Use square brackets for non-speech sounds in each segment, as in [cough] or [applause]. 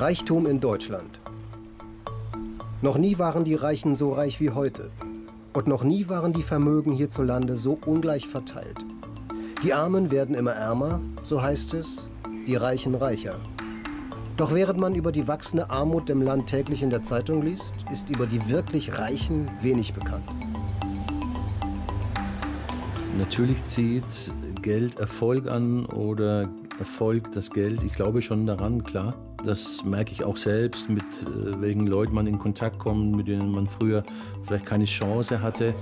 Reichtum in Deutschland. Noch nie waren die Reichen so reich wie heute. Und noch nie waren die Vermögen hierzulande so ungleich verteilt. Die Armen werden immer ärmer, so heißt es, die Reichen reicher. Doch während man über die wachsende Armut im Land täglich in der Zeitung liest, ist über die wirklich Reichen wenig bekannt. Natürlich zieht Geld Erfolg an oder Erfolg das Geld. Ich glaube schon daran, klar. Das merke ich auch selbst, mit äh, welchen Leuten man in Kontakt kommt, mit denen man früher vielleicht keine Chance hatte.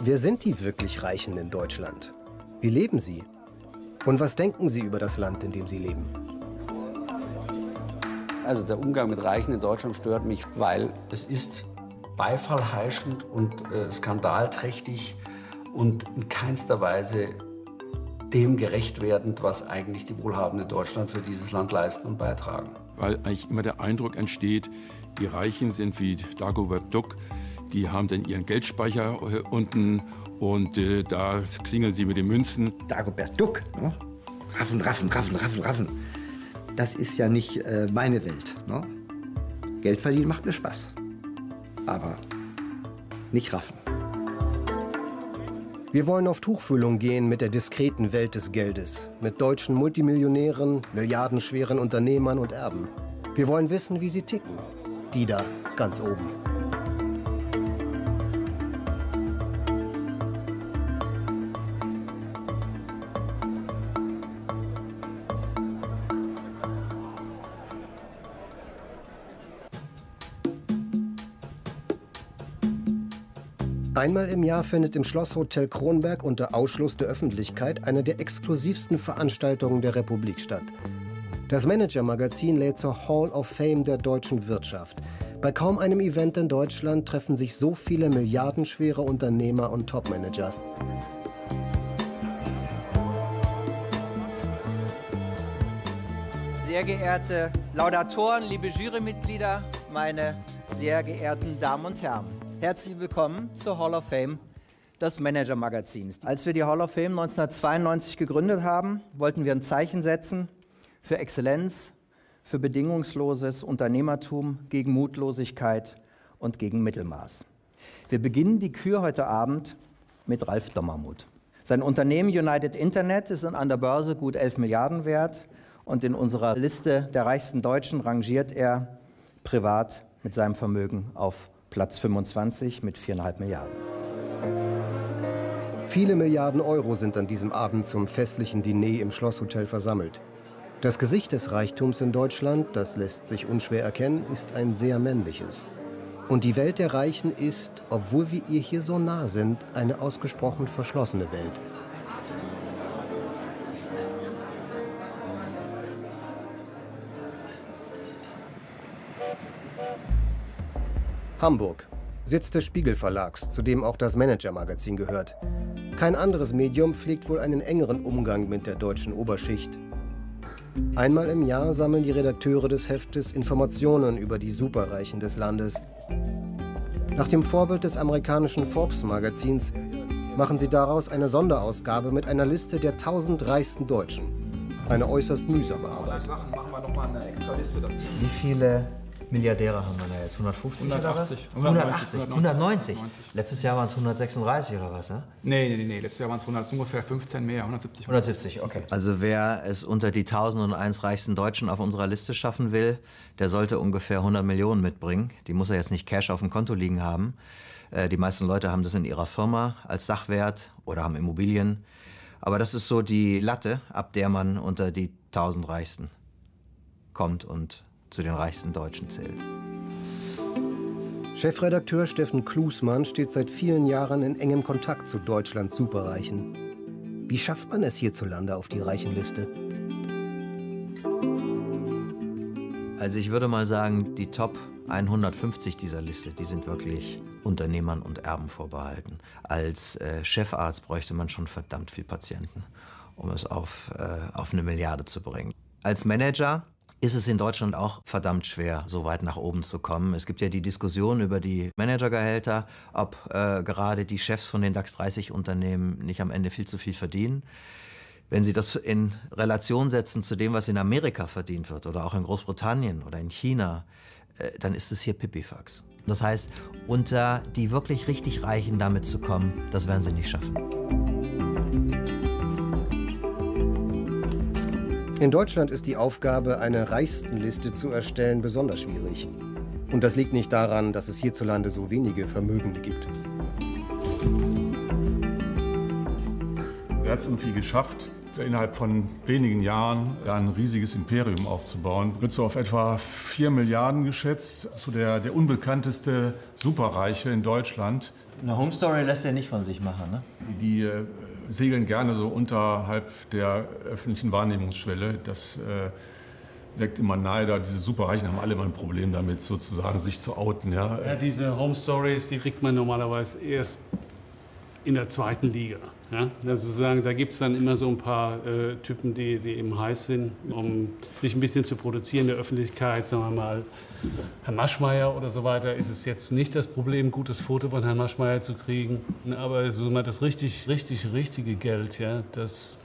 Wer sind die wirklich Reichen in Deutschland? Wie leben sie? Und was denken sie über das Land, in dem sie leben? Also der Umgang mit Reichen in Deutschland stört mich, weil es ist beifallheischend und äh, skandalträchtig und in keinster Weise dem gerecht werdend, was eigentlich die Wohlhabenden Deutschland für dieses Land leisten und beitragen. Weil eigentlich immer der Eindruck entsteht, die Reichen sind wie Dagobert Duck, die haben dann ihren Geldspeicher äh, unten und äh, da klingeln sie mit den Münzen. Dagobert Duck, ne? raffen, raffen, raffen, raffen, raffen. Das ist ja nicht äh, meine Welt. Ne? Geld verdienen macht mir Spaß, aber nicht raffen. Wir wollen auf Tuchfühlung gehen mit der diskreten Welt des Geldes, mit deutschen Multimillionären, milliardenschweren Unternehmern und Erben. Wir wollen wissen, wie sie ticken. Die da ganz oben. Einmal im Jahr findet im Schlosshotel Kronberg unter Ausschluss der Öffentlichkeit eine der exklusivsten Veranstaltungen der Republik statt. Das Manager-Magazin lädt zur Hall of Fame der deutschen Wirtschaft. Bei kaum einem Event in Deutschland treffen sich so viele milliardenschwere Unternehmer und Topmanager. Sehr geehrte Laudatoren, liebe Jurymitglieder, meine sehr geehrten Damen und Herren. Herzlich willkommen zur Hall of Fame des Manager-Magazins. Als wir die Hall of Fame 1992 gegründet haben, wollten wir ein Zeichen setzen für Exzellenz, für bedingungsloses Unternehmertum, gegen Mutlosigkeit und gegen Mittelmaß. Wir beginnen die Kür heute Abend mit Ralf Dommermuth. Sein Unternehmen United Internet ist an der Börse gut 11 Milliarden wert und in unserer Liste der reichsten Deutschen rangiert er privat mit seinem Vermögen auf Platz 25 mit 4,5 Milliarden. Viele Milliarden Euro sind an diesem Abend zum festlichen Diner im Schlosshotel versammelt. Das Gesicht des Reichtums in Deutschland, das lässt sich unschwer erkennen, ist ein sehr männliches. Und die Welt der Reichen ist, obwohl wir ihr hier so nah sind, eine ausgesprochen verschlossene Welt. Hamburg, Sitz des Spiegel Verlags, zu dem auch das Manager-Magazin gehört. Kein anderes Medium pflegt wohl einen engeren Umgang mit der deutschen Oberschicht. Einmal im Jahr sammeln die Redakteure des Heftes Informationen über die Superreichen des Landes. Nach dem Vorbild des amerikanischen Forbes-Magazins machen sie daraus eine Sonderausgabe mit einer Liste der 1000 reichsten Deutschen. Eine äußerst mühsame Arbeit. Wie viele Milliardäre haben wir da jetzt? 150 180, oder was? 180. 190. 190. Letztes Jahr waren es 136 oder was, ne? Nee, nee, nee. Letztes Jahr waren es ungefähr 15 mehr, 170. 170, okay. Also wer es unter die 1001 reichsten Deutschen auf unserer Liste schaffen will, der sollte ungefähr 100 Millionen mitbringen. Die muss er jetzt nicht Cash auf dem Konto liegen haben. Äh, die meisten Leute haben das in ihrer Firma als Sachwert oder haben Immobilien. Aber das ist so die Latte, ab der man unter die 1000 Reichsten kommt und zu den reichsten Deutschen zählt. Chefredakteur Steffen Klusmann steht seit vielen Jahren in engem Kontakt zu Deutschlands Superreichen. Wie schafft man es hierzulande auf die Reichenliste? Also ich würde mal sagen, die Top 150 dieser Liste, die sind wirklich Unternehmern und Erben vorbehalten. Als äh, Chefarzt bräuchte man schon verdammt viel Patienten, um es auf, äh, auf eine Milliarde zu bringen. Als Manager ist es in Deutschland auch verdammt schwer, so weit nach oben zu kommen. Es gibt ja die Diskussion über die Managergehälter, ob äh, gerade die Chefs von den DAX 30 Unternehmen nicht am Ende viel zu viel verdienen. Wenn Sie das in Relation setzen zu dem, was in Amerika verdient wird oder auch in Großbritannien oder in China, äh, dann ist es hier Pipifax. Das heißt, unter die wirklich richtig Reichen damit zu kommen, das werden sie nicht schaffen. In Deutschland ist die Aufgabe, eine Reichstenliste zu erstellen, besonders schwierig. Und das liegt nicht daran, dass es hierzulande so wenige Vermögende gibt. Er hat es irgendwie geschafft, innerhalb von wenigen Jahren ein riesiges Imperium aufzubauen. Wird so auf etwa 4 Milliarden geschätzt. So der, der unbekannteste Superreiche in Deutschland. Eine Home Story lässt er nicht von sich machen, ne? Die äh, segeln gerne so unterhalb der öffentlichen Wahrnehmungsschwelle. Das äh, weckt immer Neider. Diese Superreichen haben alle immer ein Problem damit, sozusagen sich zu outen. Ja, ja diese Home Stories, die kriegt man normalerweise erst in der zweiten Liga. Ja? Also sozusagen, da gibt es dann immer so ein paar äh, Typen, die, die eben heiß sind, um sich ein bisschen zu produzieren in der Öffentlichkeit. Sagen wir mal, Herr Maschmeyer oder so weiter, ist es jetzt nicht das Problem, ein gutes Foto von Herrn Maschmeyer zu kriegen. Aber so mal das richtig, richtig, richtige Geld, ja, das,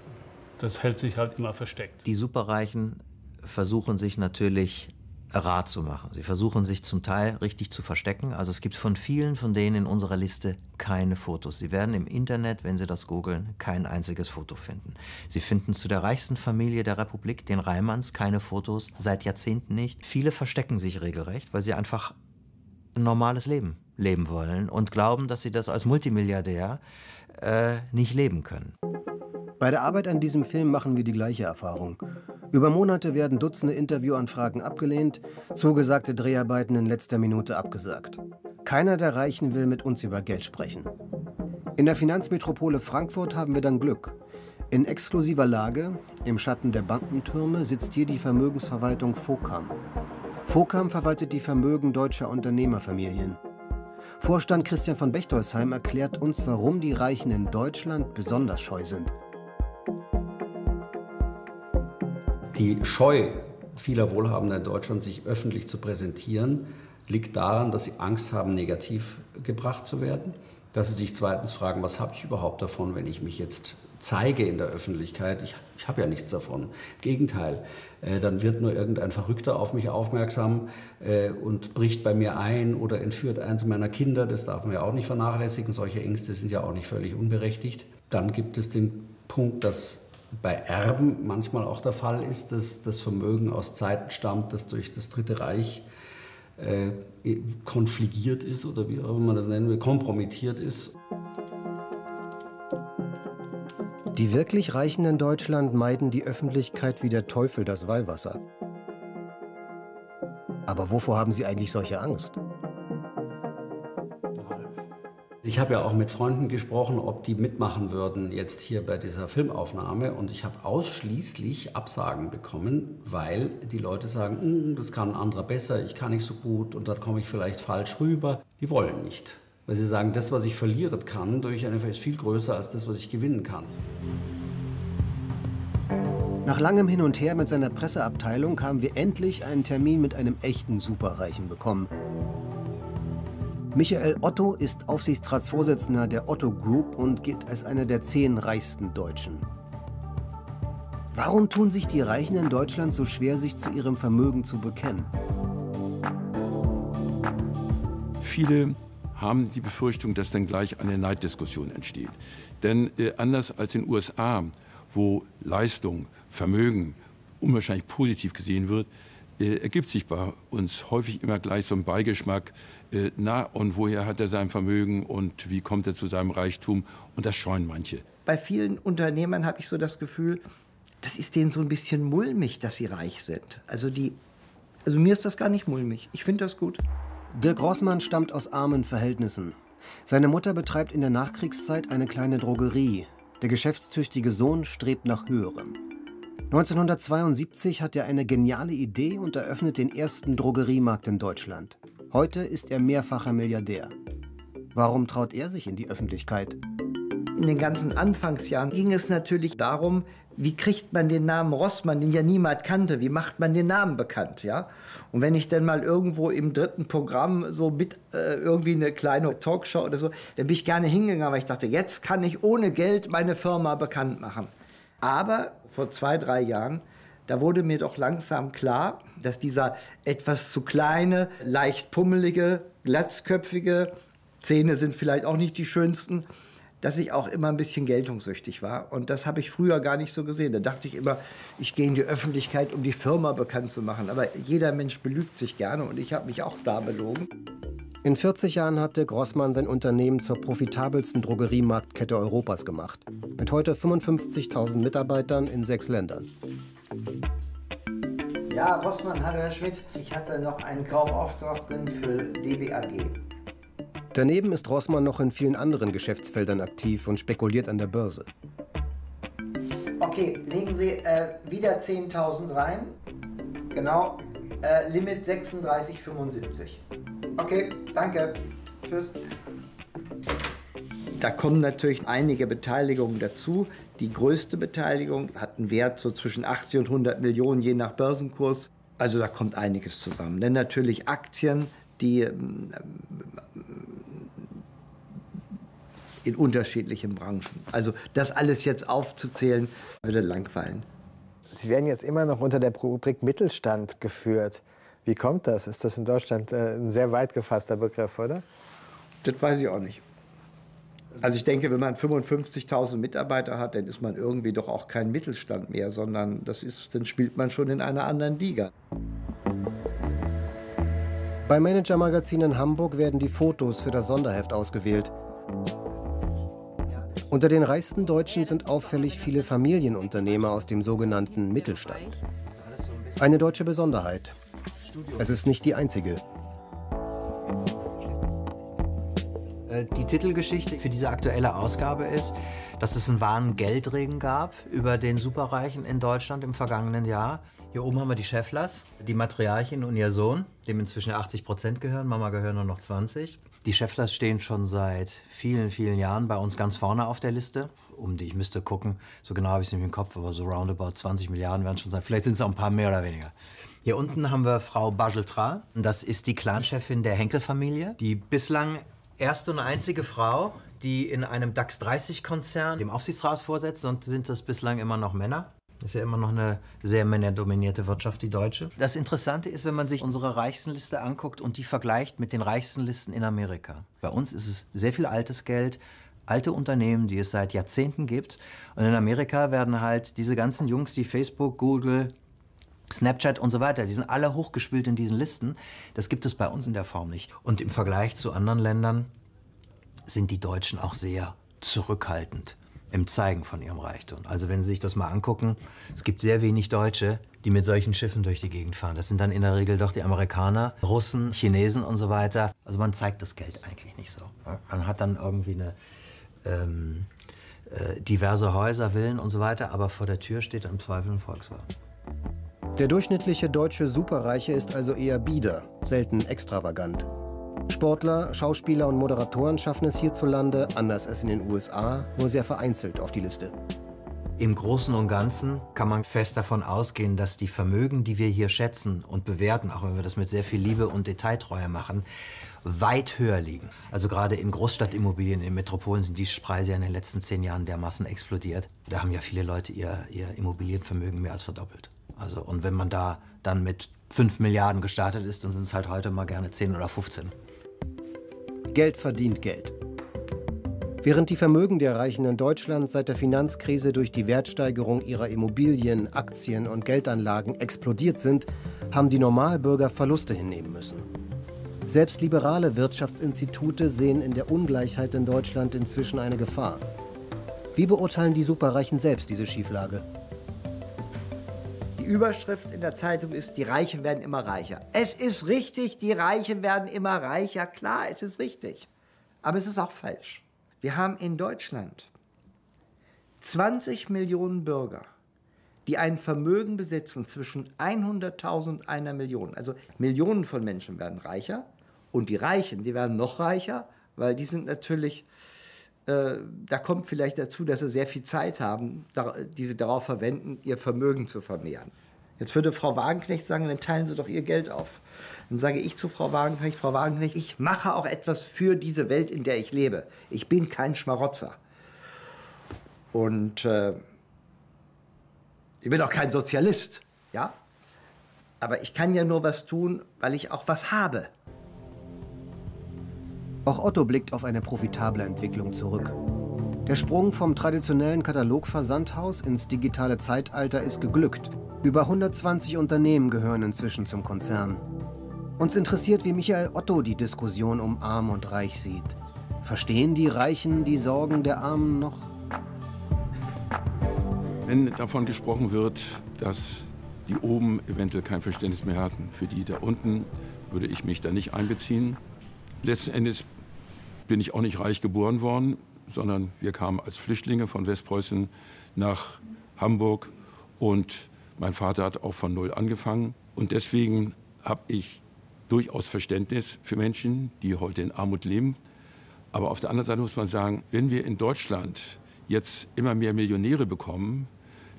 das hält sich halt immer versteckt. Die Superreichen versuchen sich natürlich Rat zu machen. Sie versuchen sich zum Teil richtig zu verstecken. Also es gibt von vielen von denen in unserer Liste keine Fotos. Sie werden im Internet, wenn Sie das googeln, kein einziges Foto finden. Sie finden zu der reichsten Familie der Republik, den Reimanns, keine Fotos, seit Jahrzehnten nicht. Viele verstecken sich regelrecht, weil sie einfach ein normales Leben leben wollen und glauben, dass sie das als Multimilliardär äh, nicht leben können. Bei der Arbeit an diesem Film machen wir die gleiche Erfahrung. Über Monate werden Dutzende Interviewanfragen abgelehnt, zugesagte Dreharbeiten in letzter Minute abgesagt. Keiner der Reichen will mit uns über Geld sprechen. In der Finanzmetropole Frankfurt haben wir dann Glück. In exklusiver Lage, im Schatten der Bankentürme, sitzt hier die Vermögensverwaltung Fokam. Fokam verwaltet die Vermögen deutscher Unternehmerfamilien. Vorstand Christian von Bechtolsheim erklärt uns, warum die Reichen in Deutschland besonders scheu sind. Die Scheu vieler Wohlhabender in Deutschland, sich öffentlich zu präsentieren, liegt daran, dass sie Angst haben, negativ gebracht zu werden. Dass sie sich zweitens fragen, was habe ich überhaupt davon, wenn ich mich jetzt zeige in der Öffentlichkeit? Ich, ich habe ja nichts davon. Im Gegenteil, äh, dann wird nur irgendein Verrückter auf mich aufmerksam äh, und bricht bei mir ein oder entführt eins meiner Kinder. Das darf man ja auch nicht vernachlässigen. Solche Ängste sind ja auch nicht völlig unberechtigt. Dann gibt es den Punkt, dass bei Erben manchmal auch der Fall ist, dass das Vermögen aus Zeiten stammt, das durch das Dritte Reich äh, konfligiert ist oder wie auch immer man das nennen will, kompromittiert ist. Die wirklich Reichen in Deutschland meiden die Öffentlichkeit wie der Teufel das Weihwasser. Aber wovor haben sie eigentlich solche Angst? Ich habe ja auch mit Freunden gesprochen, ob die mitmachen würden jetzt hier bei dieser Filmaufnahme und ich habe ausschließlich Absagen bekommen, weil die Leute sagen, hm, das kann ein anderer besser, ich kann nicht so gut und dann komme ich vielleicht falsch rüber. Die wollen nicht, weil sie sagen, das, was ich verlieren kann, durch eine ist viel größer als das, was ich gewinnen kann. Nach langem Hin und Her mit seiner Presseabteilung haben wir endlich einen Termin mit einem echten Superreichen bekommen. Michael Otto ist Aufsichtsratsvorsitzender der Otto Group und gilt als einer der zehn reichsten Deutschen. Warum tun sich die Reichen in Deutschland so schwer, sich zu ihrem Vermögen zu bekennen? Viele haben die Befürchtung, dass dann gleich eine Neiddiskussion entsteht. Denn äh, anders als in den USA, wo Leistung, Vermögen unwahrscheinlich positiv gesehen wird, äh, ergibt sich bei uns häufig immer gleich so ein Beigeschmack, äh, na und woher hat er sein Vermögen und wie kommt er zu seinem Reichtum und das scheuen manche. Bei vielen Unternehmern habe ich so das Gefühl, das ist denen so ein bisschen mulmig, dass sie reich sind. Also die, also mir ist das gar nicht mulmig. Ich finde das gut. Dirk Rossmann stammt aus armen Verhältnissen. Seine Mutter betreibt in der Nachkriegszeit eine kleine Drogerie. Der geschäftstüchtige Sohn strebt nach höherem. 1972 hat er eine geniale Idee und eröffnet den ersten Drogeriemarkt in Deutschland. Heute ist er mehrfacher Milliardär. Warum traut er sich in die Öffentlichkeit? In den ganzen Anfangsjahren ging es natürlich darum, wie kriegt man den Namen Rossmann, den ja niemand kannte, wie macht man den Namen bekannt, ja? Und wenn ich dann mal irgendwo im dritten Programm so mit äh, irgendwie eine kleine Talkshow oder so, dann bin ich gerne hingegangen, weil ich dachte, jetzt kann ich ohne Geld meine Firma bekannt machen. Aber vor zwei, drei Jahren, da wurde mir doch langsam klar, dass dieser etwas zu kleine, leicht pummelige, glatzköpfige, Zähne sind vielleicht auch nicht die schönsten, dass ich auch immer ein bisschen geltungssüchtig war. Und das habe ich früher gar nicht so gesehen. Da dachte ich immer, ich gehe in die Öffentlichkeit, um die Firma bekannt zu machen. Aber jeder Mensch belügt sich gerne und ich habe mich auch da belogen. In 40 Jahren hatte Grossmann sein Unternehmen zur profitabelsten Drogeriemarktkette Europas gemacht. Mit heute 55.000 Mitarbeitern in sechs Ländern. Ja, Rossmann, hallo Herr Schmidt. Ich hatte noch einen Kaufauftrag drin für DBAG. Daneben ist Rossmann noch in vielen anderen Geschäftsfeldern aktiv und spekuliert an der Börse. Okay, legen Sie äh, wieder 10.000 rein. Genau, äh, Limit 36,75. Okay, danke. Tschüss. Da kommen natürlich einige Beteiligungen dazu. Die größte Beteiligung hat einen Wert so zwischen 80 und 100 Millionen, je nach Börsenkurs. Also da kommt einiges zusammen. Denn natürlich Aktien, die ähm, in unterschiedlichen Branchen. Also das alles jetzt aufzuzählen, würde langweilen. Sie werden jetzt immer noch unter der Rubrik Mittelstand geführt. Wie kommt das? Ist das in Deutschland äh, ein sehr weit gefasster Begriff, oder? Das weiß ich auch nicht. Also ich denke, wenn man 55.000 Mitarbeiter hat, dann ist man irgendwie doch auch kein Mittelstand mehr, sondern das ist, dann spielt man schon in einer anderen Liga. Beim Manager-Magazin in Hamburg werden die Fotos für das Sonderheft ausgewählt. Unter den reichsten Deutschen sind auffällig viele Familienunternehmer aus dem sogenannten Mittelstand. Eine deutsche Besonderheit. Es ist nicht die einzige. Äh, die Titelgeschichte für diese aktuelle Ausgabe ist, dass es einen wahren Geldregen gab über den Superreichen in Deutschland im vergangenen Jahr. Hier oben haben wir die Schefflers, die Matriarchin und ihr Sohn, dem inzwischen 80 Prozent gehören. Mama gehören nur noch 20. Die Schefflers stehen schon seit vielen, vielen Jahren bei uns ganz vorne auf der Liste. Um die, ich müsste gucken, so genau habe ich es nicht im Kopf, aber so roundabout 20 Milliarden werden schon sein. Vielleicht sind es auch ein paar mehr oder weniger. Hier unten haben wir Frau Bajeltra. Das ist die Clanchefin der Henkel-Familie, die bislang erste und einzige Frau, die in einem DAX 30-Konzern dem Aufsichtsrat vorsetzt, sonst sind das bislang immer noch Männer. Das ist ja immer noch eine sehr männerdominierte Wirtschaft, die deutsche. Das Interessante ist, wenn man sich unsere Reichstenliste anguckt und die vergleicht mit den Reichstenlisten in Amerika. Bei uns ist es sehr viel altes Geld, alte Unternehmen, die es seit Jahrzehnten gibt. Und in Amerika werden halt diese ganzen Jungs, die Facebook, Google, Snapchat und so weiter, die sind alle hochgespielt in diesen Listen. Das gibt es bei uns in der Form nicht. Und im Vergleich zu anderen Ländern sind die Deutschen auch sehr zurückhaltend im Zeigen von ihrem Reichtum. Also wenn Sie sich das mal angucken, es gibt sehr wenig Deutsche, die mit solchen Schiffen durch die Gegend fahren. Das sind dann in der Regel doch die Amerikaner, Russen, Chinesen und so weiter. Also man zeigt das Geld eigentlich nicht so. Man hat dann irgendwie eine ähm, äh, diverse Häuser, Villen und so weiter, aber vor der Tür steht im Zweifel ein Volkswagen. Der durchschnittliche deutsche Superreiche ist also eher bieder, selten extravagant. Sportler, Schauspieler und Moderatoren schaffen es hierzulande, anders als in den USA, nur sehr vereinzelt auf die Liste. Im Großen und Ganzen kann man fest davon ausgehen, dass die Vermögen, die wir hier schätzen und bewerten, auch wenn wir das mit sehr viel Liebe und Detailtreue machen, weit höher liegen. Also gerade in Großstadtimmobilien, in Metropolen sind die Preise ja in den letzten zehn Jahren dermaßen explodiert. Da haben ja viele Leute ihr, ihr Immobilienvermögen mehr als verdoppelt. Also, und wenn man da dann mit 5 Milliarden gestartet ist, dann sind es halt heute mal gerne 10 oder 15. Geld verdient Geld. Während die Vermögen der Reichen in Deutschland seit der Finanzkrise durch die Wertsteigerung ihrer Immobilien, Aktien und Geldanlagen explodiert sind, haben die Normalbürger Verluste hinnehmen müssen. Selbst liberale Wirtschaftsinstitute sehen in der Ungleichheit in Deutschland inzwischen eine Gefahr. Wie beurteilen die Superreichen selbst diese Schieflage? Die Überschrift in der Zeitung ist, die Reichen werden immer reicher. Es ist richtig, die Reichen werden immer reicher. Klar, es ist richtig. Aber es ist auch falsch. Wir haben in Deutschland 20 Millionen Bürger, die ein Vermögen besitzen zwischen 100.000 und einer Million. Also Millionen von Menschen werden reicher und die Reichen, die werden noch reicher, weil die sind natürlich äh, da kommt vielleicht dazu, dass sie sehr viel Zeit haben, die sie darauf verwenden, ihr Vermögen zu vermehren. Jetzt würde Frau Wagenknecht sagen, dann teilen Sie doch Ihr Geld auf. Dann sage ich zu Frau Wagenknecht, Frau Wagenknecht, ich mache auch etwas für diese Welt, in der ich lebe. Ich bin kein Schmarotzer. Und äh, Ich bin auch kein Sozialist, ja? Aber ich kann ja nur was tun, weil ich auch was habe. Auch Otto blickt auf eine profitable Entwicklung zurück. Der Sprung vom traditionellen Katalogversandhaus ins digitale Zeitalter ist geglückt. Über 120 Unternehmen gehören inzwischen zum Konzern. Uns interessiert, wie Michael Otto die Diskussion um Arm und Reich sieht. Verstehen die Reichen die Sorgen der Armen noch? Wenn davon gesprochen wird, dass die oben eventuell kein Verständnis mehr hatten für die da unten, würde ich mich da nicht einbeziehen. Letzten Endes bin ich auch nicht reich geboren worden, sondern wir kamen als Flüchtlinge von Westpreußen nach Hamburg und mein Vater hat auch von Null angefangen. Und deswegen habe ich durchaus Verständnis für Menschen, die heute in Armut leben. Aber auf der anderen Seite muss man sagen, wenn wir in Deutschland jetzt immer mehr Millionäre bekommen,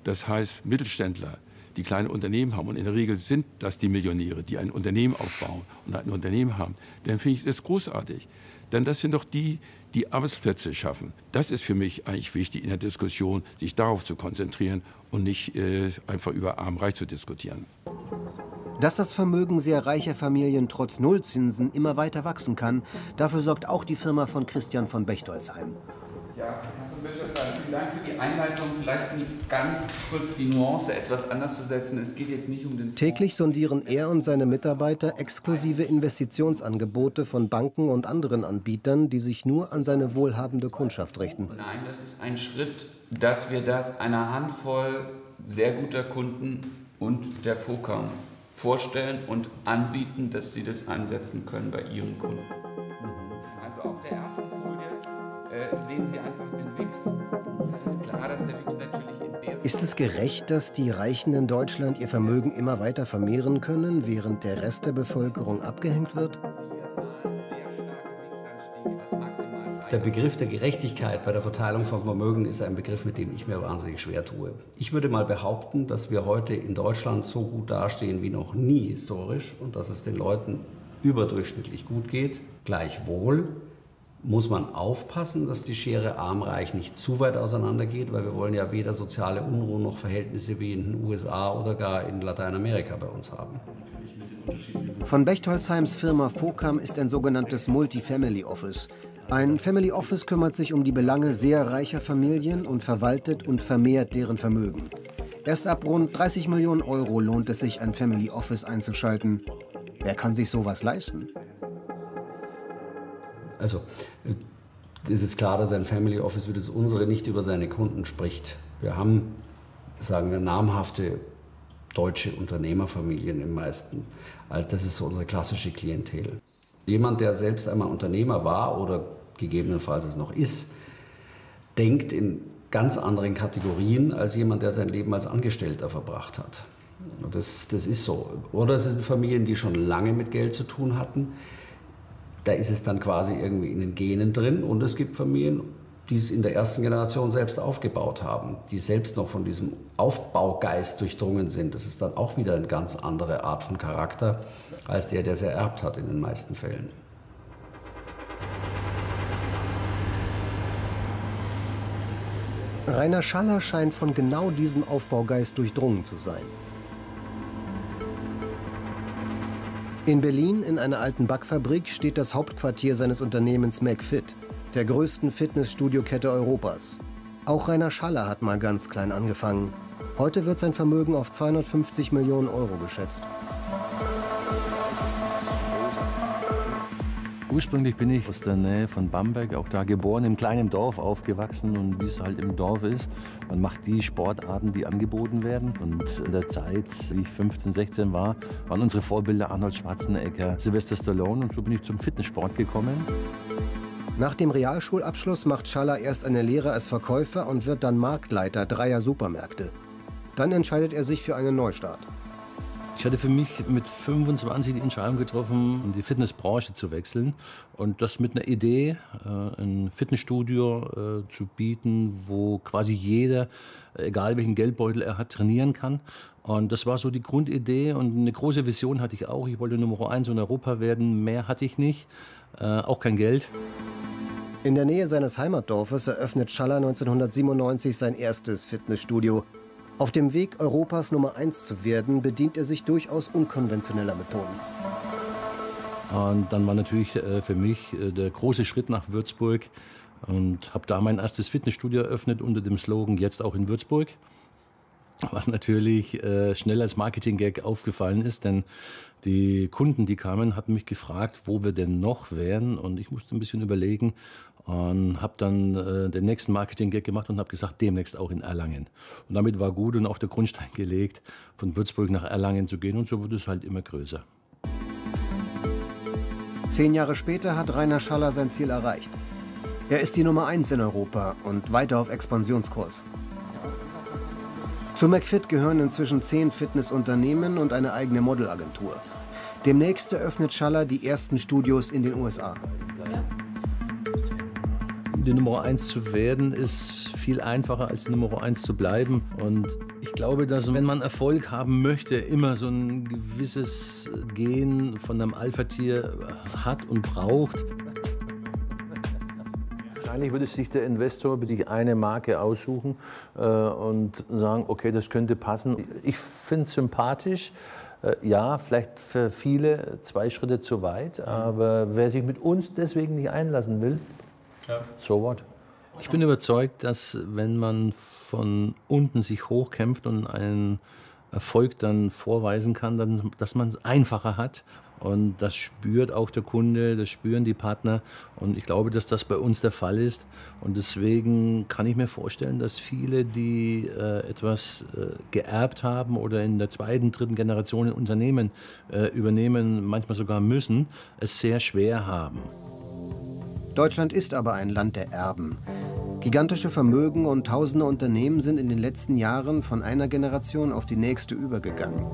das heißt Mittelständler, die kleine Unternehmen haben, und in der Regel sind das die Millionäre, die ein Unternehmen aufbauen und ein Unternehmen haben, dann finde ich das großartig. Denn das sind doch die, die Arbeitsplätze schaffen. Das ist für mich eigentlich wichtig in der Diskussion, sich darauf zu konzentrieren und nicht äh, einfach über arm-reich zu diskutieren. Dass das Vermögen sehr reicher Familien trotz Nullzinsen immer weiter wachsen kann, dafür sorgt auch die Firma von Christian von Bechtolzheim. Ja, Herr von Bechtolzheim, vielen Dank für die Einleitung. Vielleicht ganz kurz die Nuance etwas anders zu setzen. Es geht jetzt nicht um den. Täglich sondieren er und seine Mitarbeiter exklusive Investitionsangebote von Banken und anderen Anbietern, die sich nur an seine wohlhabende Kundschaft richten. Nein, das ist ein Schritt, dass wir das einer Handvoll sehr guter Kunden und der FOCAM vorstellen und anbieten, dass sie das einsetzen können bei ihren Kunden. Also auf der ersten Folie äh, sehen Sie einfach den WIX. Es ist klar, dass der WIX natürlich in der Ist es gerecht, dass die Reichen in Deutschland ihr Vermögen immer weiter vermehren können, während der Rest der Bevölkerung abgehängt wird? Der Begriff der Gerechtigkeit bei der Verteilung von Vermögen ist ein Begriff, mit dem ich mir wahnsinnig schwer tue. Ich würde mal behaupten, dass wir heute in Deutschland so gut dastehen wie noch nie historisch und dass es den Leuten überdurchschnittlich gut geht. Gleichwohl muss man aufpassen, dass die Schere arm-reich nicht zu weit auseinandergeht, weil wir wollen ja weder soziale Unruhe noch Verhältnisse wie in den USA oder gar in Lateinamerika bei uns haben. Von Bechtolzheims Firma Focam ist ein sogenanntes Multifamily Office. Ein Family Office kümmert sich um die Belange sehr reicher Familien und verwaltet und vermehrt deren Vermögen. Erst ab rund 30 Millionen Euro lohnt es sich, ein Family Office einzuschalten. Wer kann sich sowas leisten? Also, es ist klar, dass ein Family Office wie das unsere nicht über seine Kunden spricht. Wir haben, sagen wir, namhafte deutsche Unternehmerfamilien im meisten. Also das ist so unsere klassische Klientel. Jemand, der selbst einmal Unternehmer war oder gegebenenfalls es noch ist, denkt in ganz anderen Kategorien als jemand, der sein Leben als Angestellter verbracht hat. Das, das ist so. Oder es sind Familien, die schon lange mit Geld zu tun hatten. Da ist es dann quasi irgendwie in den Genen drin. Und es gibt Familien, die es in der ersten Generation selbst aufgebaut haben, die selbst noch von diesem Aufbaugeist durchdrungen sind. Das ist dann auch wieder eine ganz andere Art von Charakter als der, der es ererbt hat in den meisten Fällen. Rainer Schaller scheint von genau diesem Aufbaugeist durchdrungen zu sein. In Berlin in einer alten Backfabrik steht das Hauptquartier seines Unternehmens McFit, der größten Fitnessstudio-Kette Europas. Auch Rainer Schaller hat mal ganz klein angefangen. Heute wird sein Vermögen auf 250 Millionen Euro geschätzt. Ursprünglich bin ich aus der Nähe von Bamberg, auch da geboren, im kleinen Dorf aufgewachsen und wie es halt im Dorf ist, man macht die Sportarten, die angeboten werden. Und in der Zeit, wie ich 15, 16 war, waren unsere Vorbilder Arnold Schwarzenegger, Sylvester Stallone und so bin ich zum Fitnesssport gekommen. Nach dem Realschulabschluss macht Schaller erst eine Lehre als Verkäufer und wird dann Marktleiter dreier Supermärkte. Dann entscheidet er sich für einen Neustart. Ich hatte für mich mit 25 die Entscheidung getroffen, in die Fitnessbranche zu wechseln und das mit einer Idee, äh, ein Fitnessstudio äh, zu bieten, wo quasi jeder, egal welchen Geldbeutel er hat, trainieren kann. Und das war so die Grundidee und eine große Vision hatte ich auch. Ich wollte Nummer eins in Europa werden, mehr hatte ich nicht, äh, auch kein Geld. In der Nähe seines Heimatdorfes eröffnet Schaller 1997 sein erstes Fitnessstudio. Auf dem Weg, Europas Nummer 1 zu werden, bedient er sich durchaus unkonventioneller Methoden. Und dann war natürlich äh, für mich äh, der große Schritt nach Würzburg und habe da mein erstes Fitnessstudio eröffnet unter dem Slogan Jetzt auch in Würzburg. Was natürlich äh, schnell als Marketing-Gag aufgefallen ist, denn die Kunden, die kamen, hatten mich gefragt, wo wir denn noch wären. Und ich musste ein bisschen überlegen und habe dann äh, den nächsten Marketing-Gag gemacht und habe gesagt, demnächst auch in Erlangen. Und damit war gut und auch der Grundstein [laughs] gelegt, von Würzburg nach Erlangen zu gehen. Und so wurde es halt immer größer. Zehn Jahre später hat Rainer Schaller sein Ziel erreicht. Er ist die Nummer 1 in Europa und weiter auf Expansionskurs. Zu McFit gehören inzwischen zehn Fitnessunternehmen und eine eigene Modelagentur. Demnächst eröffnet Schaller die ersten Studios in den USA. Die Nummer 1 zu werden ist viel einfacher als die Nummer 1 zu bleiben. Und ich glaube, dass wenn man Erfolg haben möchte, immer so ein gewisses Gen von einem Alpha-Tier hat und braucht. Wahrscheinlich würde sich der Investor sich eine Marke aussuchen äh, und sagen, okay, das könnte passen. Ich finde es sympathisch. Äh, ja, vielleicht für viele zwei Schritte zu weit, aber wer sich mit uns deswegen nicht einlassen will, ja. so what. Ich bin überzeugt, dass wenn man von unten sich hochkämpft und einen Erfolg dann vorweisen kann, dann, dass man es einfacher hat. Und das spürt auch der Kunde, das spüren die Partner. Und ich glaube, dass das bei uns der Fall ist. Und deswegen kann ich mir vorstellen, dass viele, die äh, etwas äh, geerbt haben oder in der zweiten, dritten Generation ein Unternehmen äh, übernehmen, manchmal sogar müssen, es sehr schwer haben. Deutschland ist aber ein Land der Erben. Gigantische Vermögen und tausende Unternehmen sind in den letzten Jahren von einer Generation auf die nächste übergegangen.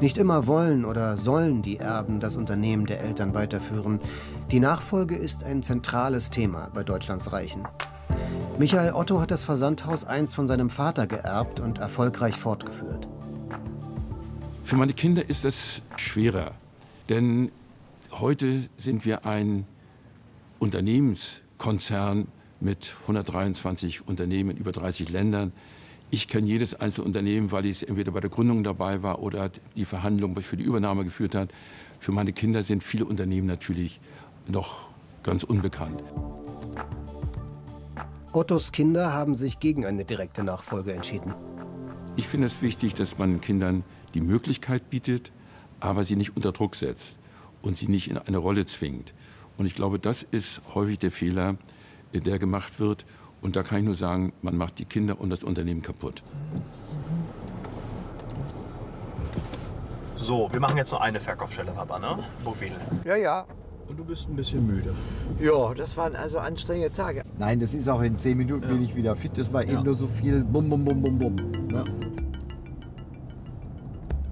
Nicht immer wollen oder sollen die Erben das Unternehmen der Eltern weiterführen. Die Nachfolge ist ein zentrales Thema bei Deutschlands Reichen. Michael Otto hat das Versandhaus einst von seinem Vater geerbt und erfolgreich fortgeführt. Für meine Kinder ist es schwerer, denn heute sind wir ein Unternehmenskonzern mit 123 Unternehmen in über 30 Ländern. Ich kenne jedes einzelne Unternehmen, weil ich entweder bei der Gründung dabei war oder die Verhandlungen für die Übernahme geführt hat. Für meine Kinder sind viele Unternehmen natürlich noch ganz unbekannt. Ottos Kinder haben sich gegen eine direkte Nachfolge entschieden. Ich finde es wichtig, dass man Kindern die Möglichkeit bietet, aber sie nicht unter Druck setzt und sie nicht in eine Rolle zwingt. Und ich glaube, das ist häufig der Fehler, der gemacht wird. Und da kann ich nur sagen, man macht die Kinder und das Unternehmen kaputt. So, wir machen jetzt noch eine Verkaufsstelle, Papa, ne? Profil. Ja, ja. Und du bist ein bisschen müde. Ja, das waren also anstrengende Tage. Nein, das ist auch in zehn Minuten ja. bin ich wieder fit. Das war ja. eben nur so viel Bum, Bum, Bum, Bum, Bum. Ja.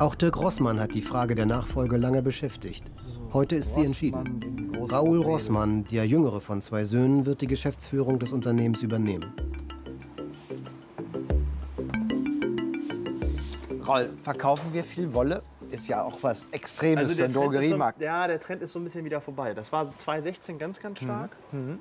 Auch Dirk Rossmann hat die Frage der Nachfolge lange beschäftigt. Heute ist sie entschieden. Raoul Rossmann, der jüngere von zwei Söhnen, wird die Geschäftsführung des Unternehmens übernehmen. Raul, verkaufen wir viel Wolle? Ist ja auch was Extremes also für den Drogeriemarkt. So, ja, der Trend ist so ein bisschen wieder vorbei. Das war 2016 ganz, ganz stark. Mhm. Mhm.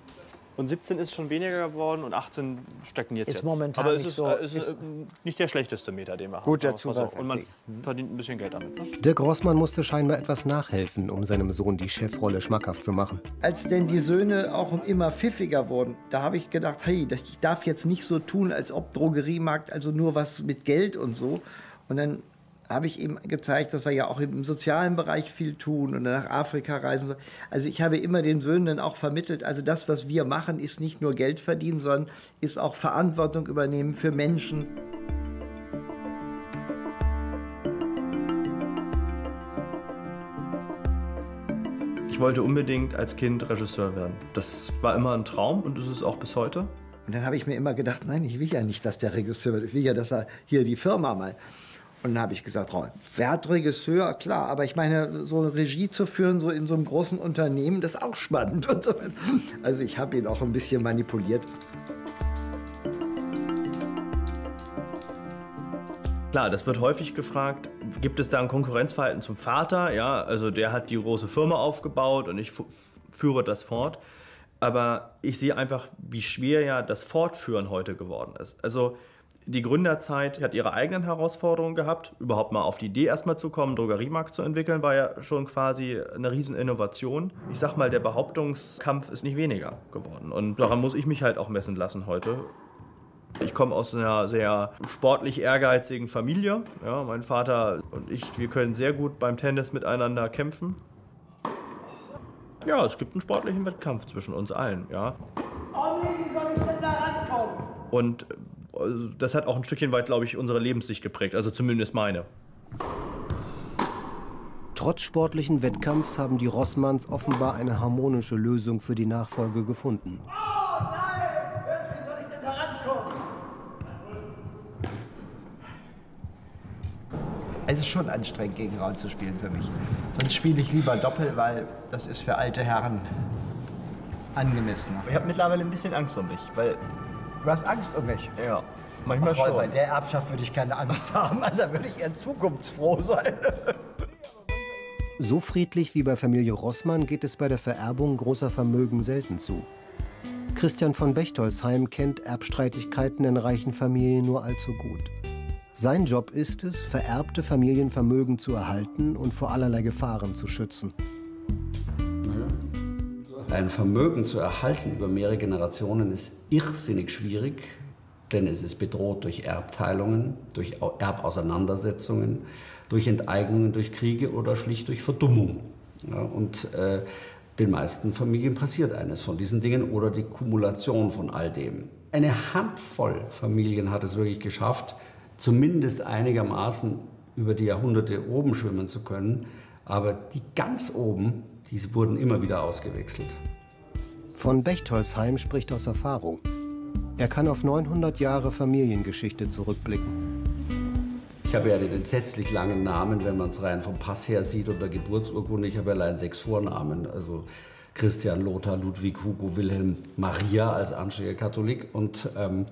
Und 17 ist schon weniger geworden und 18 stecken jetzt. Ist jetzt. momentan Aber es ist, so. Es ist, ist nicht der schlechteste Meter, den wir haben. Gut dazu. So. Und man mhm. verdient ein bisschen Geld damit. Ne? Dirk Rossmann musste scheinbar etwas nachhelfen, um seinem Sohn die Chefrolle schmackhaft zu machen. Als denn die Söhne auch immer pfiffiger wurden, da habe ich gedacht, hey, ich darf jetzt nicht so tun, als ob Drogeriemarkt also nur was mit Geld und so. Und dann habe ich ihm gezeigt, dass wir ja auch im sozialen Bereich viel tun und nach Afrika reisen. Also ich habe immer den Söhnen dann auch vermittelt, also das, was wir machen, ist nicht nur Geld verdienen, sondern ist auch Verantwortung übernehmen für Menschen. Ich wollte unbedingt als Kind Regisseur werden. Das war immer ein Traum und ist es auch bis heute. Und dann habe ich mir immer gedacht, nein, ich will ja nicht, dass der Regisseur wird. Ich will ja, dass er hier die Firma mal und dann habe ich gesagt, oh, Wertregisseur, klar, aber ich meine, so eine Regie zu führen, so in so einem großen Unternehmen, das ist auch spannend. Und so. Also ich habe ihn auch ein bisschen manipuliert. Klar, das wird häufig gefragt, gibt es da ein Konkurrenzverhalten zum Vater? Ja, also der hat die große Firma aufgebaut und ich führe das fort. Aber ich sehe einfach, wie schwer ja das Fortführen heute geworden ist. Also Die Gründerzeit hat ihre eigenen Herausforderungen gehabt. Überhaupt mal auf die Idee erstmal zu kommen, Drogeriemarkt zu entwickeln, war ja schon quasi eine Rieseninnovation. Ich sag mal, der Behauptungskampf ist nicht weniger geworden. Und daran muss ich mich halt auch messen lassen heute. Ich komme aus einer sehr sportlich ehrgeizigen Familie. Ja, mein Vater und ich, wir können sehr gut beim Tennis miteinander kämpfen. Ja, es gibt einen sportlichen Wettkampf zwischen uns allen, ja. Oh nee, wie soll ich denn da rankommen? Und das hat auch ein Stückchen weit, glaube ich, unsere Lebenssicht geprägt, also zumindest meine. Trotz sportlichen Wettkampfs haben die Rossmanns offenbar eine harmonische Lösung für die Nachfolge gefunden. Oh nein! Wie soll ich denn da rankommen? Es ist schon anstrengend, gegen Raun zu spielen für mich. Sonst spiele ich lieber Doppel, weil das ist für alte Herren angemessener. Ich habe mittlerweile ein bisschen Angst um mich, weil. Du hast Angst um mich? Ja, manchmal Obwohl, schon. Bei der Erbschaft würde ich keine Angst [laughs] haben. Also würde ich eher zukunftsfroh sein. [laughs] So friedlich wie bei Familie Rossmann geht es bei der Vererbung großer Vermögen selten zu. Christian von Bechtolsheim kennt Erbstreitigkeiten in reichen Familien nur allzu gut. Sein Job ist es, vererbte Familienvermögen zu erhalten und vor allerlei Gefahren zu schützen. Ein Vermögen zu erhalten über mehrere Generationen ist irrsinnig schwierig, denn es ist bedroht durch Erbteilungen, durch Erbauseinandersetzungen, durch Enteignungen, durch Kriege oder schlicht durch Verdummung. Ja, und äh, den meisten Familien passiert eines von diesen Dingen oder die Kumulation von all dem. Eine Handvoll Familien hat es wirklich geschafft, zumindest einigermaßen über die Jahrhunderte oben schwimmen zu können. Aber die ganz oben, diese wurden immer wieder ausgewechselt. Von Bechtolsheim spricht aus Erfahrung. Er kann auf 900 Jahre Familiengeschichte zurückblicken. Ich habe ja den entsetzlich langen Namen, wenn man es rein vom Pass her sieht oder Geburtsurkunde. Ich habe allein sechs Vornamen. Also Christian, Lothar, Ludwig, Hugo, Wilhelm, Maria als anständiger Katholik. Und ähm,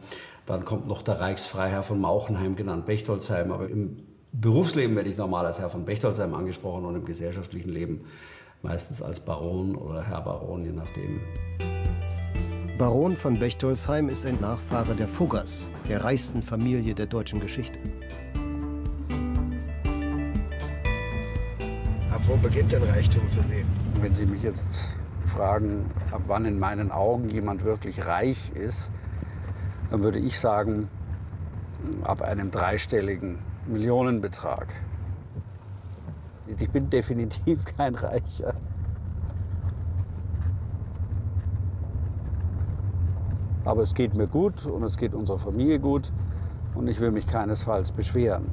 dann kommt noch der Reichsfreiherr von Mauchenheim, genannt Bechtolsheim. Aber im Berufsleben werde ich normal als Herr von Bechtolsheim angesprochen und im gesellschaftlichen Leben meistens als Baron oder Herr Baron, je nachdem. Baron von Bechtolsheim ist ein Nachfahre der Fuggers, der reichsten Familie der deutschen Geschichte. Ab wo beginnt denn Reichtum für Sie? Wenn Sie mich jetzt fragen, ab wann in meinen Augen jemand wirklich reich ist, dann würde ich sagen, ab einem dreistelligen Millionenbetrag. Ich bin definitiv kein Reicher. Aber es geht mir gut und es geht unserer Familie gut und ich will mich keinesfalls beschweren.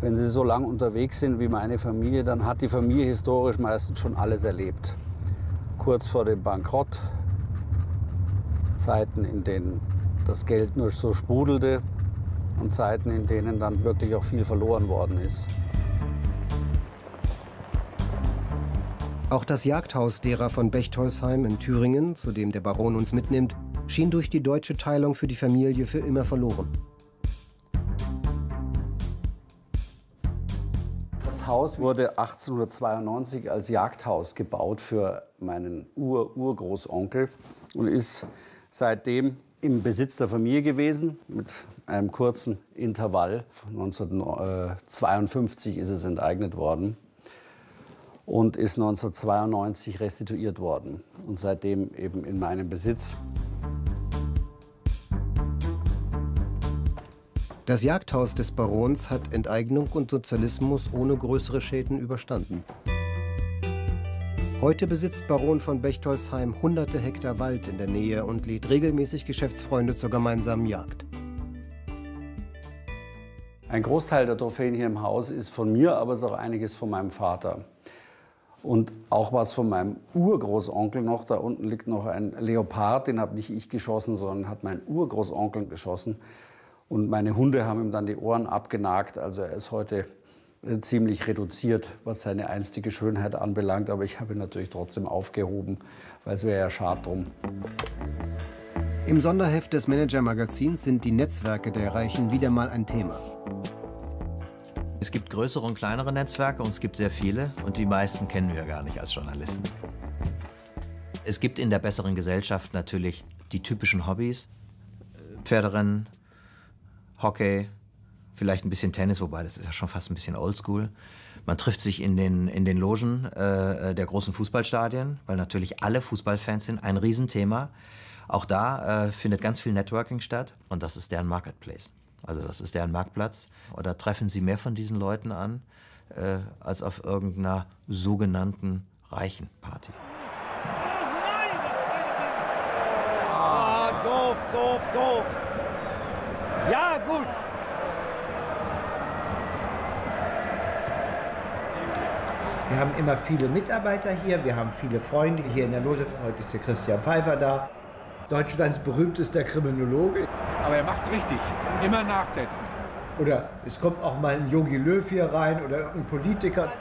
Wenn Sie so lang unterwegs sind wie meine Familie, dann hat die Familie historisch meistens schon alles erlebt. Kurz vor dem Bankrott, Zeiten, in denen das Geld nur so sprudelte und Zeiten, in denen dann wirklich auch viel verloren worden ist. Auch das Jagdhaus derer von Bechtolsheim in Thüringen, zu dem der Baron uns mitnimmt, schien durch die deutsche Teilung für die Familie für immer verloren. Das Haus wurde 1892 als Jagdhaus gebaut für meinen Ur-Urgroßonkel und ist seitdem im Besitz der Familie gewesen, mit einem kurzen Intervall. 1952 ist es enteignet worden und ist 1992 restituiert worden und seitdem eben in meinem Besitz. Das Jagdhaus des Barons hat Enteignung und Sozialismus ohne größere Schäden überstanden. Heute besitzt Baron von Bechtolsheim hunderte Hektar Wald in der Nähe und lädt regelmäßig Geschäftsfreunde zur gemeinsamen Jagd. Ein Großteil der Trophäen hier im Haus ist von mir, aber es ist auch einiges von meinem Vater. Und auch was von meinem Urgroßonkel noch. Da unten liegt noch ein Leopard, den habe nicht ich geschossen, sondern hat mein Urgroßonkel geschossen. Und meine Hunde haben ihm dann die Ohren abgenagt. Also er ist heute äh, ziemlich reduziert, was seine einstige Schönheit anbelangt. Aber ich habe ihn natürlich trotzdem aufgehoben, weil es wäre ja schade drum. Im Sonderheft des Manager-Magazins sind die Netzwerke der Reichen wieder mal ein Thema. Es gibt größere und kleinere Netzwerke und es gibt sehr viele und die meisten kennen wir gar nicht als Journalisten. Es gibt in der besseren Gesellschaft natürlich die typischen Hobbys, Pferderennen, Hockey, vielleicht ein bisschen Tennis, wobei das ist ja schon fast ein bisschen oldschool. Man trifft sich in den, in den Logen äh, der großen Fußballstadien, weil natürlich alle Fußballfans sind ein Riesenthema. Auch da äh, findet ganz viel Networking statt und das ist deren Marketplace. Also das ist deren Marktplatz. Und da treffen sie mehr von diesen Leuten an, äh, als auf irgendeiner sogenannten reichen Party. Ah, doof, doof, doof. Ja, gut. Wir haben immer viele Mitarbeiter hier, wir haben viele Freunde hier in der Loge. Heute ist der Christian Pfeiffer da, Deutschlands berühmtester Kriminologe. Aber er macht's richtig. Immer nachsetzen. Oder es kommt auch mal ein Yogi Löw hier rein oder irgendein Politiker.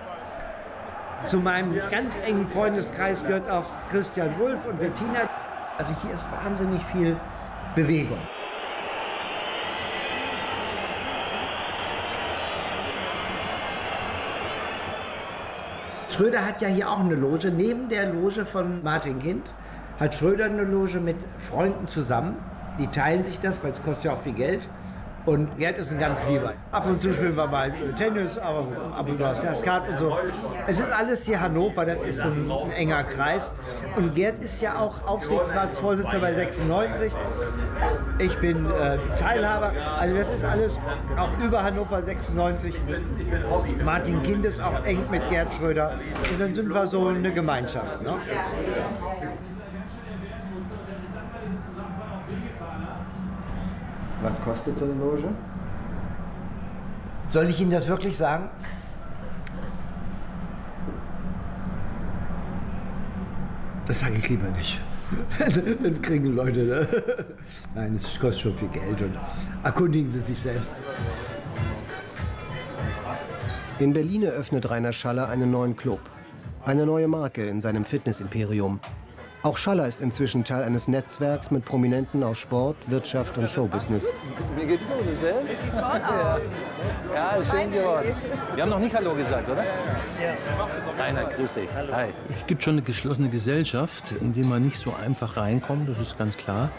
Zu meinem ganz engen Freundeskreis gehört auch Christian Wulff und Bettina. Also hier ist wahnsinnig viel Bewegung. Schröder hat ja hier auch eine Loge. Neben der Loge von Martin Kind hat Schröder eine Loge mit Freunden zusammen. Die teilen sich das, weil es kostet ja auch viel Geld. Und Gerd ist ein ganz lieber. Ab und zu spielen wir mal Tennis, aber ab und zu das Skat und so. Es ist alles hier Hannover, das ist ein, ein enger Kreis. Und Gerd ist ja auch Aufsichtsratsvorsitzender bei 96. Ich bin äh, Teilhaber. Also das ist alles auch über Hannover 96. Martin Kind ist auch eng mit Gerd Schröder. Und dann sind wir so eine Gemeinschaft. Ne? Was kostet so eine Loge? Soll ich Ihnen das wirklich sagen? Das sage ich lieber nicht. [laughs] Dann kriegen Leute. Ne? Nein, es kostet schon viel Geld und erkundigen Sie sich selbst. In Berlin eröffnet Rainer Schaller einen neuen Club. Eine neue Marke in seinem Fitnessimperium. Auch Schaller ist inzwischen Teil eines Netzwerks mit Prominenten aus Sport, Wirtschaft und Showbusiness. Mir geht's gut und selbst? Ja, ist schön geworden. Wir haben noch nicht Hallo gesagt, oder? Ja. Rainer, grüß dich. Hi. Es gibt schon eine geschlossene Gesellschaft, in die man nicht so einfach reinkommt, das ist ganz klar.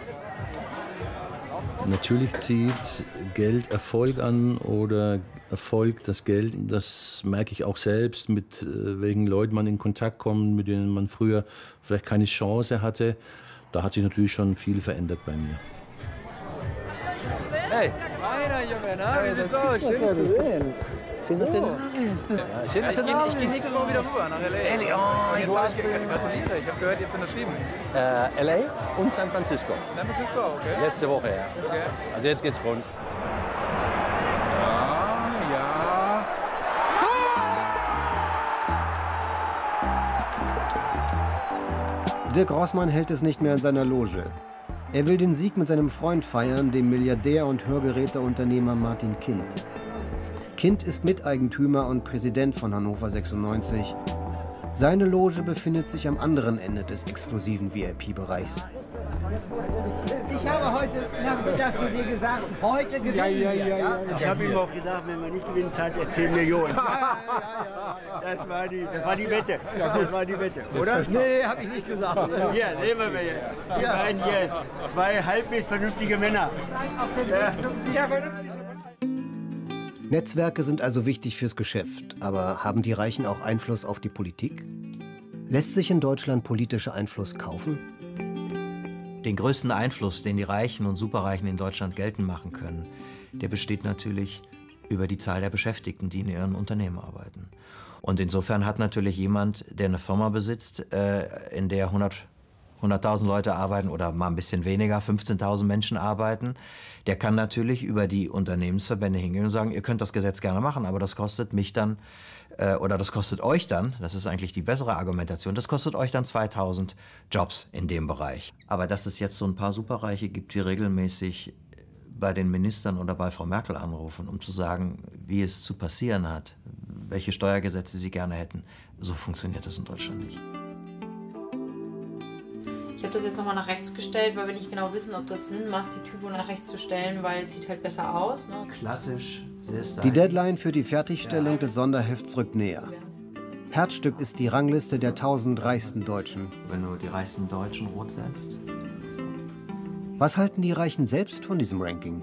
Natürlich zieht Geld Erfolg an oder Erfolg das Geld. Das merke ich auch selbst, mit äh, welchen Leuten man in Kontakt kommt, mit denen man früher vielleicht keine Chance hatte. Da hat sich natürlich schon viel verändert bei mir. Hey, Rainer, Junge, na, wie sieht's aus? Schön, zu sehen. Schön, dass du Oh. da bist. Ja, schön, dass du da bist. Ich gehe nächste Woche wieder rüber nach L.A. Ehrlich? Oh, ich gratuliere. Ich habe gehört, ihr habt unterschrieben. Äh, LA und San Francisco. San Francisco, okay. Letzte Woche, ja. Okay. Also jetzt geht's rund. Ja, ja. Dirk Rossmann hält es nicht mehr in seiner Loge. Er will den Sieg mit seinem Freund feiern, dem Milliardär und Hörgeräteunternehmer Martin Kind. Kind ist Miteigentümer und Präsident von Hannover 96. Seine Loge befindet sich am anderen Ende des exklusiven VIP-Bereichs. Ich habe heute Nachmittag zu dir gesagt, heute gewinnen Ja, ja, wir. ja, ja. Ich habe ihm auch gesagt, wenn wir nicht gewinnen, zahlt er 10 Millionen. Das war die, das war die Wette. Das war die Wette, oder? Nee, habe ich nicht gesagt. Hier, sehen wir hier. Die Ja. hier, zwei halbwegs vernünftige Männer. Ja. Netzwerke sind also wichtig fürs Geschäft, aber haben die Reichen auch Einfluss auf die Politik? Lässt sich in Deutschland politischer Einfluss kaufen? Den größten Einfluss, den die Reichen und Superreichen in Deutschland geltend machen können, der besteht natürlich über die Zahl der Beschäftigten, die in ihren Unternehmen arbeiten. Und insofern hat natürlich jemand, der eine Firma besitzt, äh, in der 100 100.000 Leute arbeiten oder mal ein bisschen weniger, 15.000 Menschen arbeiten, der kann natürlich über die Unternehmensverbände hingehen und sagen, ihr könnt das Gesetz gerne machen, aber das kostet mich dann äh, oder das kostet euch dann, das ist eigentlich die bessere Argumentation, das kostet euch dann 2000 Jobs in dem Bereich. Aber dass es jetzt so ein paar Superreiche gibt, die regelmäßig bei den Ministern oder bei Frau Merkel anrufen, um zu sagen, wie es zu passieren hat, welche Steuergesetze sie gerne hätten, so funktioniert das in Deutschland nicht. Ich habe das jetzt nochmal nach rechts gestellt, weil wir nicht genau wissen, ob das Sinn macht, die Typo nach rechts zu stellen, weil es sieht halt besser aus. Ne? Klassisch, sehr Die Deadline für die Fertigstellung des Sonderhefts rückt näher. Herzstück ist die Rangliste der 1000 reichsten Deutschen. Wenn du die reichsten Deutschen rot setzt. Was halten die Reichen selbst von diesem Ranking?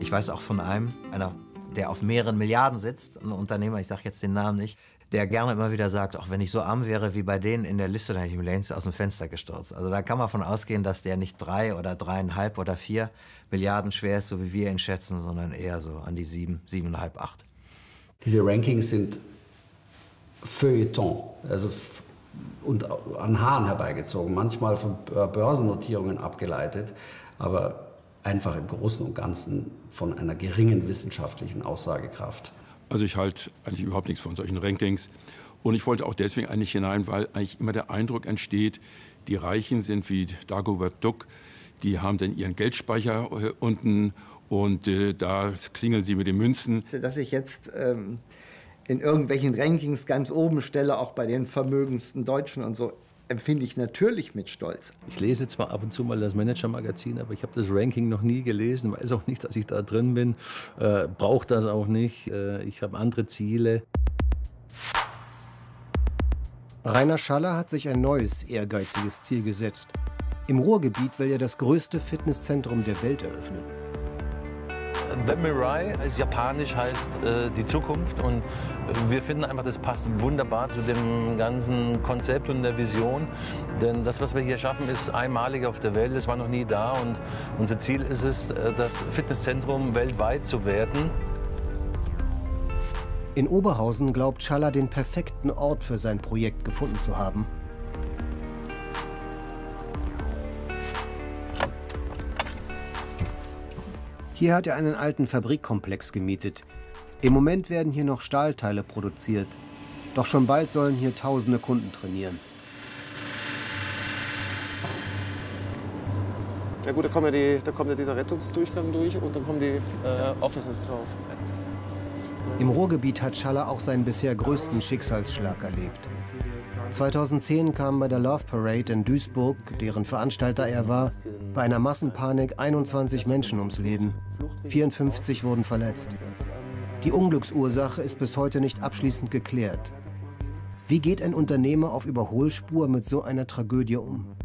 Ich weiß auch von einem, einer, der auf mehreren Milliarden sitzt, ein Unternehmer, ich sage jetzt den Namen nicht, der gerne immer wieder sagt, auch wenn ich so arm wäre wie bei denen in der Liste, dann hätte ich mir längst aus dem Fenster gestürzt. Also da kann man von ausgehen, dass der nicht drei oder dreieinhalb oder vier Milliarden schwer ist, so wie wir ihn schätzen, sondern eher so an die sieben, siebeneinhalb, acht. Diese Rankings sind Feuilleton, also und an Haaren herbeigezogen, manchmal von Börsennotierungen abgeleitet, aber einfach im Großen und Ganzen von einer geringen wissenschaftlichen Aussagekraft. Also ich halte eigentlich überhaupt nichts von solchen Rankings. Und ich wollte auch deswegen eigentlich hinein, weil eigentlich immer der Eindruck entsteht, die Reichen sind wie Dagobert Duck, die haben dann ihren Geldspeicher äh, unten und äh, da klingeln sie mit den Münzen. Dass ich jetzt ähm, in irgendwelchen Rankings ganz oben stelle, auch bei den vermögendsten Deutschen und so, empfinde ich natürlich mit Stolz. Ich lese zwar ab und zu mal das Manager-Magazin, aber ich habe das Ranking noch nie gelesen, weiß auch nicht, dass ich da drin bin, äh, brauche das auch nicht. Äh, ich habe andere Ziele. Rainer Schaller hat sich ein neues, ehrgeiziges Ziel gesetzt. Im Ruhrgebiet will er das größte Fitnesszentrum der Welt eröffnen. The Mirai ist japanisch, heißt äh, die Zukunft. Und wir finden einfach, das passt wunderbar zu dem ganzen Konzept und der Vision. Denn das, was wir hier schaffen, ist einmalig auf der Welt. Es war noch nie da. Und unser Ziel ist es, äh, das Fitnesszentrum weltweit zu werden. In Oberhausen glaubt Schaller den perfekten Ort für sein Projekt gefunden zu haben. Hier hat er einen alten Fabrikkomplex gemietet. Im Moment werden hier noch Stahlteile produziert. Doch schon bald sollen hier tausende Kunden trainieren. Ja gut, da kommt ja, die, da kommt ja dieser Rettungsdurchgang durch und dann kommen die äh, Offices drauf. Im Ruhrgebiet hat Schaller auch seinen bisher größten Schicksalsschlag erlebt. 2010 kamen bei der Love Parade in Duisburg, deren Veranstalter er war, bei einer Massenpanik 21 Menschen ums Leben. 54 wurden verletzt. Die Unglücksursache ist bis heute nicht abschließend geklärt. Wie geht ein Unternehmer auf Überholspur mit so einer Tragödie um?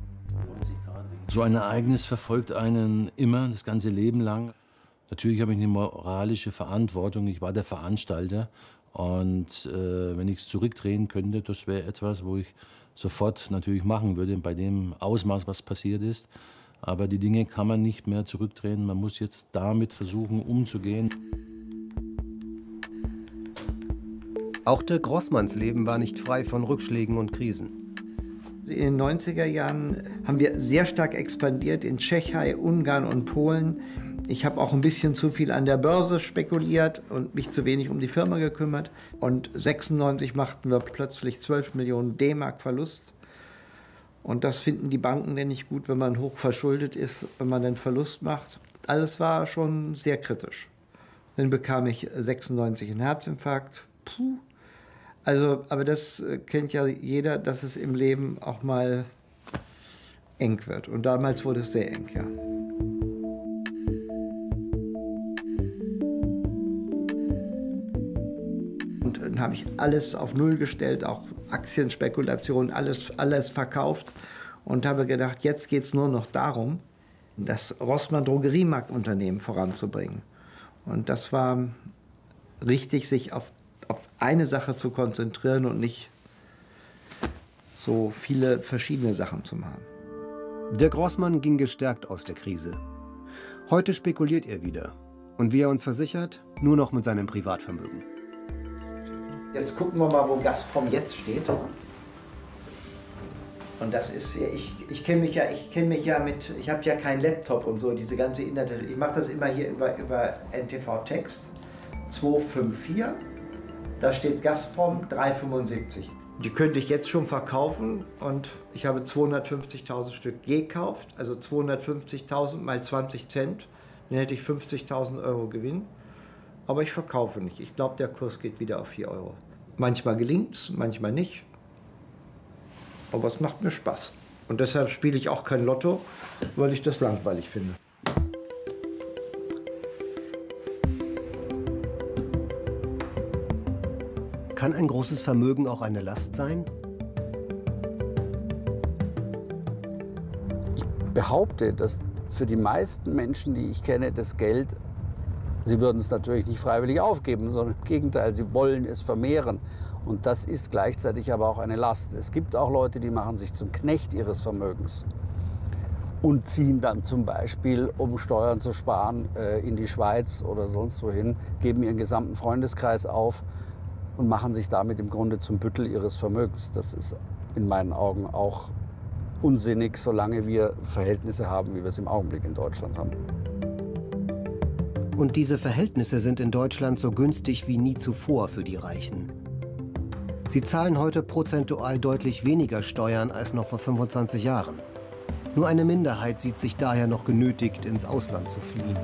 So ein Ereignis verfolgt einen immer, das ganze Leben lang. Natürlich habe ich eine moralische Verantwortung. Ich war der Veranstalter und äh, wenn ich es zurückdrehen könnte, das wäre etwas, wo ich sofort natürlich machen würde, bei dem Ausmaß, was passiert ist. Aber die Dinge kann man nicht mehr zurückdrehen. Man muss jetzt damit versuchen, umzugehen. Auch der Grossmanns Leben war nicht frei von Rückschlägen und Krisen. In den 90er Jahren haben wir sehr stark expandiert in Tschechei, Ungarn und Polen. Ich habe auch ein bisschen zu viel an der Börse spekuliert und mich zu wenig um die Firma gekümmert. Und 96 machten wir plötzlich 12 Millionen D-Mark Verlust. Und das finden die Banken denn nicht gut, wenn man hoch verschuldet ist, wenn man den Verlust macht. Also es war schon sehr kritisch. Dann bekam ich 96 einen Herzinfarkt. Puh. Also, aber das kennt ja jeder, dass es im Leben auch mal eng wird. Und damals wurde es sehr eng, ja. Habe ich alles auf Null gestellt, auch Aktienspekulationen, alles, alles verkauft und habe gedacht, jetzt geht es nur noch darum, das Rossmann Drogeriemarktunternehmen voranzubringen. Und das war richtig, sich auf, auf eine Sache zu konzentrieren und nicht so viele verschiedene Sachen zu machen. Der Grossmann ging gestärkt aus der Krise. Heute spekuliert er wieder. Und wie er uns versichert, nur noch mit seinem Privatvermögen. Jetzt gucken wir mal, wo Gazprom jetzt steht. Und das ist, ich, ich kenne mich ja, ich kenne mich ja mit, ich habe ja keinen Laptop und so, diese ganze Internet. Ich mache das immer hier über, über NTV Text 254. Da steht Gazprom 375. Die könnte ich jetzt schon verkaufen und ich habe 250.000 Stück gekauft, also 250.000 mal 20 Cent. Dann hätte ich 50.000 Euro Gewinn. Aber ich verkaufe nicht. Ich glaube, der Kurs geht wieder auf 4 Euro. Manchmal gelingt es, manchmal nicht. Aber es macht mir Spaß. Und deshalb spiele ich auch kein Lotto, weil ich das langweilig finde. Kann ein großes Vermögen auch eine Last sein? Ich behaupte, dass für die meisten Menschen, die ich kenne, das Geld Sie würden es natürlich nicht freiwillig aufgeben, sondern im Gegenteil, sie wollen es vermehren. Und das ist gleichzeitig aber auch eine Last. Es gibt auch Leute, die machen sich zum Knecht ihres Vermögens und ziehen dann zum Beispiel, um Steuern zu sparen, äh, in die Schweiz oder sonst wohin, geben ihren gesamten Freundeskreis auf und machen sich damit im Grunde zum Büttel ihres Vermögens. Das ist in meinen Augen auch unsinnig, solange wir Verhältnisse haben, wie wir es im Augenblick in Deutschland haben. Und diese Verhältnisse sind in Deutschland so günstig wie nie zuvor für die Reichen. Sie zahlen heute prozentual deutlich weniger Steuern als noch vor 25 Jahren. Nur eine Minderheit sieht sich daher noch genötigt, ins Ausland zu fliehen.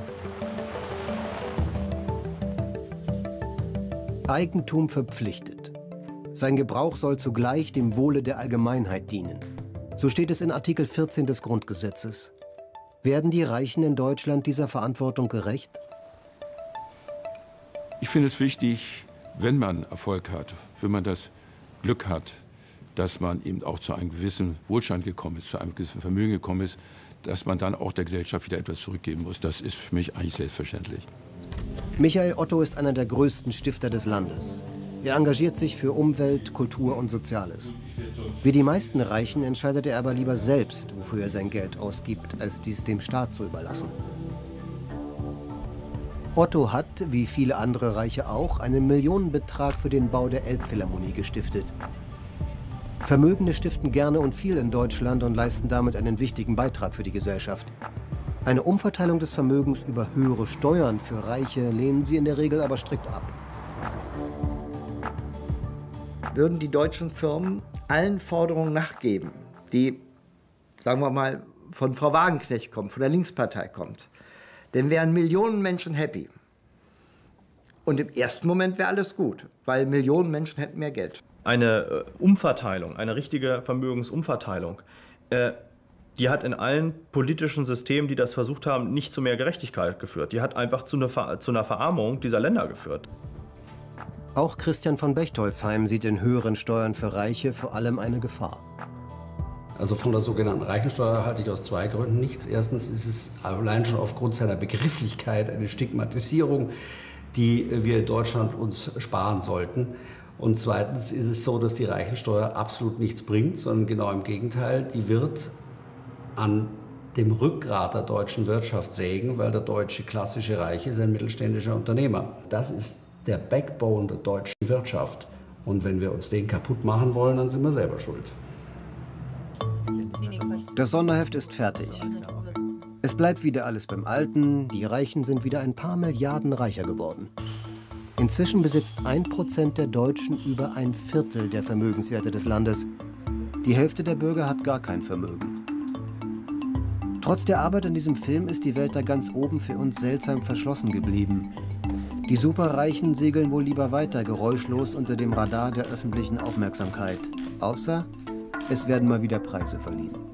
Eigentum verpflichtet. Sein Gebrauch soll zugleich dem Wohle der Allgemeinheit dienen. So steht es in Artikel 14 des Grundgesetzes. Werden die Reichen in Deutschland dieser Verantwortung gerecht? Ich finde es wichtig, wenn man Erfolg hat, wenn man das Glück hat, dass man eben auch zu einem gewissen Wohlstand gekommen ist, zu einem gewissen Vermögen gekommen ist, dass man dann auch der Gesellschaft wieder etwas zurückgeben muss. Das ist für mich eigentlich selbstverständlich. Michael Otto ist einer der größten Stifter des Landes. Er engagiert sich für Umwelt, Kultur und Soziales. Wie die meisten Reichen entscheidet er aber lieber selbst, wofür er sein Geld ausgibt, als dies dem Staat zu überlassen. Otto hat, wie viele andere Reiche auch, einen Millionenbetrag für den Bau der Elbphilharmonie gestiftet. Vermögende stiften gerne und viel in Deutschland und leisten damit einen wichtigen Beitrag für die Gesellschaft. Eine Umverteilung des Vermögens über höhere Steuern für Reiche lehnen sie in der Regel aber strikt ab. Würden die deutschen Firmen allen Forderungen nachgeben, die, sagen wir mal, von Frau Wagenknecht kommen, von der Linkspartei kommt, dann wären Millionen Menschen happy. Und im ersten Moment wäre alles gut, weil Millionen Menschen hätten mehr Geld. Eine äh, Umverteilung, eine richtige Vermögensumverteilung, äh, die hat in allen politischen Systemen, die das versucht haben, nicht zu mehr Gerechtigkeit geführt. Die hat einfach zu einer, Ver zu einer Verarmung dieser Länder geführt. Auch Christian von Bechtolzheim sieht in höheren Steuern für Reiche vor allem eine Gefahr. Also von der sogenannten Reichensteuer halte ich aus zwei Gründen nichts. Erstens ist es allein schon aufgrund seiner Begrifflichkeit eine Stigmatisierung, die wir in Deutschland uns sparen sollten. Und zweitens ist es so, dass die Reichensteuer absolut nichts bringt, sondern genau im Gegenteil, die wird an dem Rückgrat der deutschen Wirtschaft sägen, weil der deutsche klassische Reiche ist ein mittelständischer Unternehmer. Das ist der Backbone der deutschen Wirtschaft. Und wenn wir uns den kaputt machen wollen, dann sind wir selber schuld. Das Sonderheft ist fertig. Es bleibt wieder alles beim Alten, die Reichen sind wieder ein paar Milliarden reicher geworden. Inzwischen besitzt ein Prozent der Deutschen über ein Viertel der Vermögenswerte des Landes. Die Hälfte der Bürger hat gar kein Vermögen. Trotz der Arbeit an diesem Film ist die Welt da ganz oben für uns seltsam verschlossen geblieben. Die Superreichen segeln wohl lieber weiter geräuschlos unter dem Radar der öffentlichen Aufmerksamkeit. Außer es werden mal wieder Preise verliehen.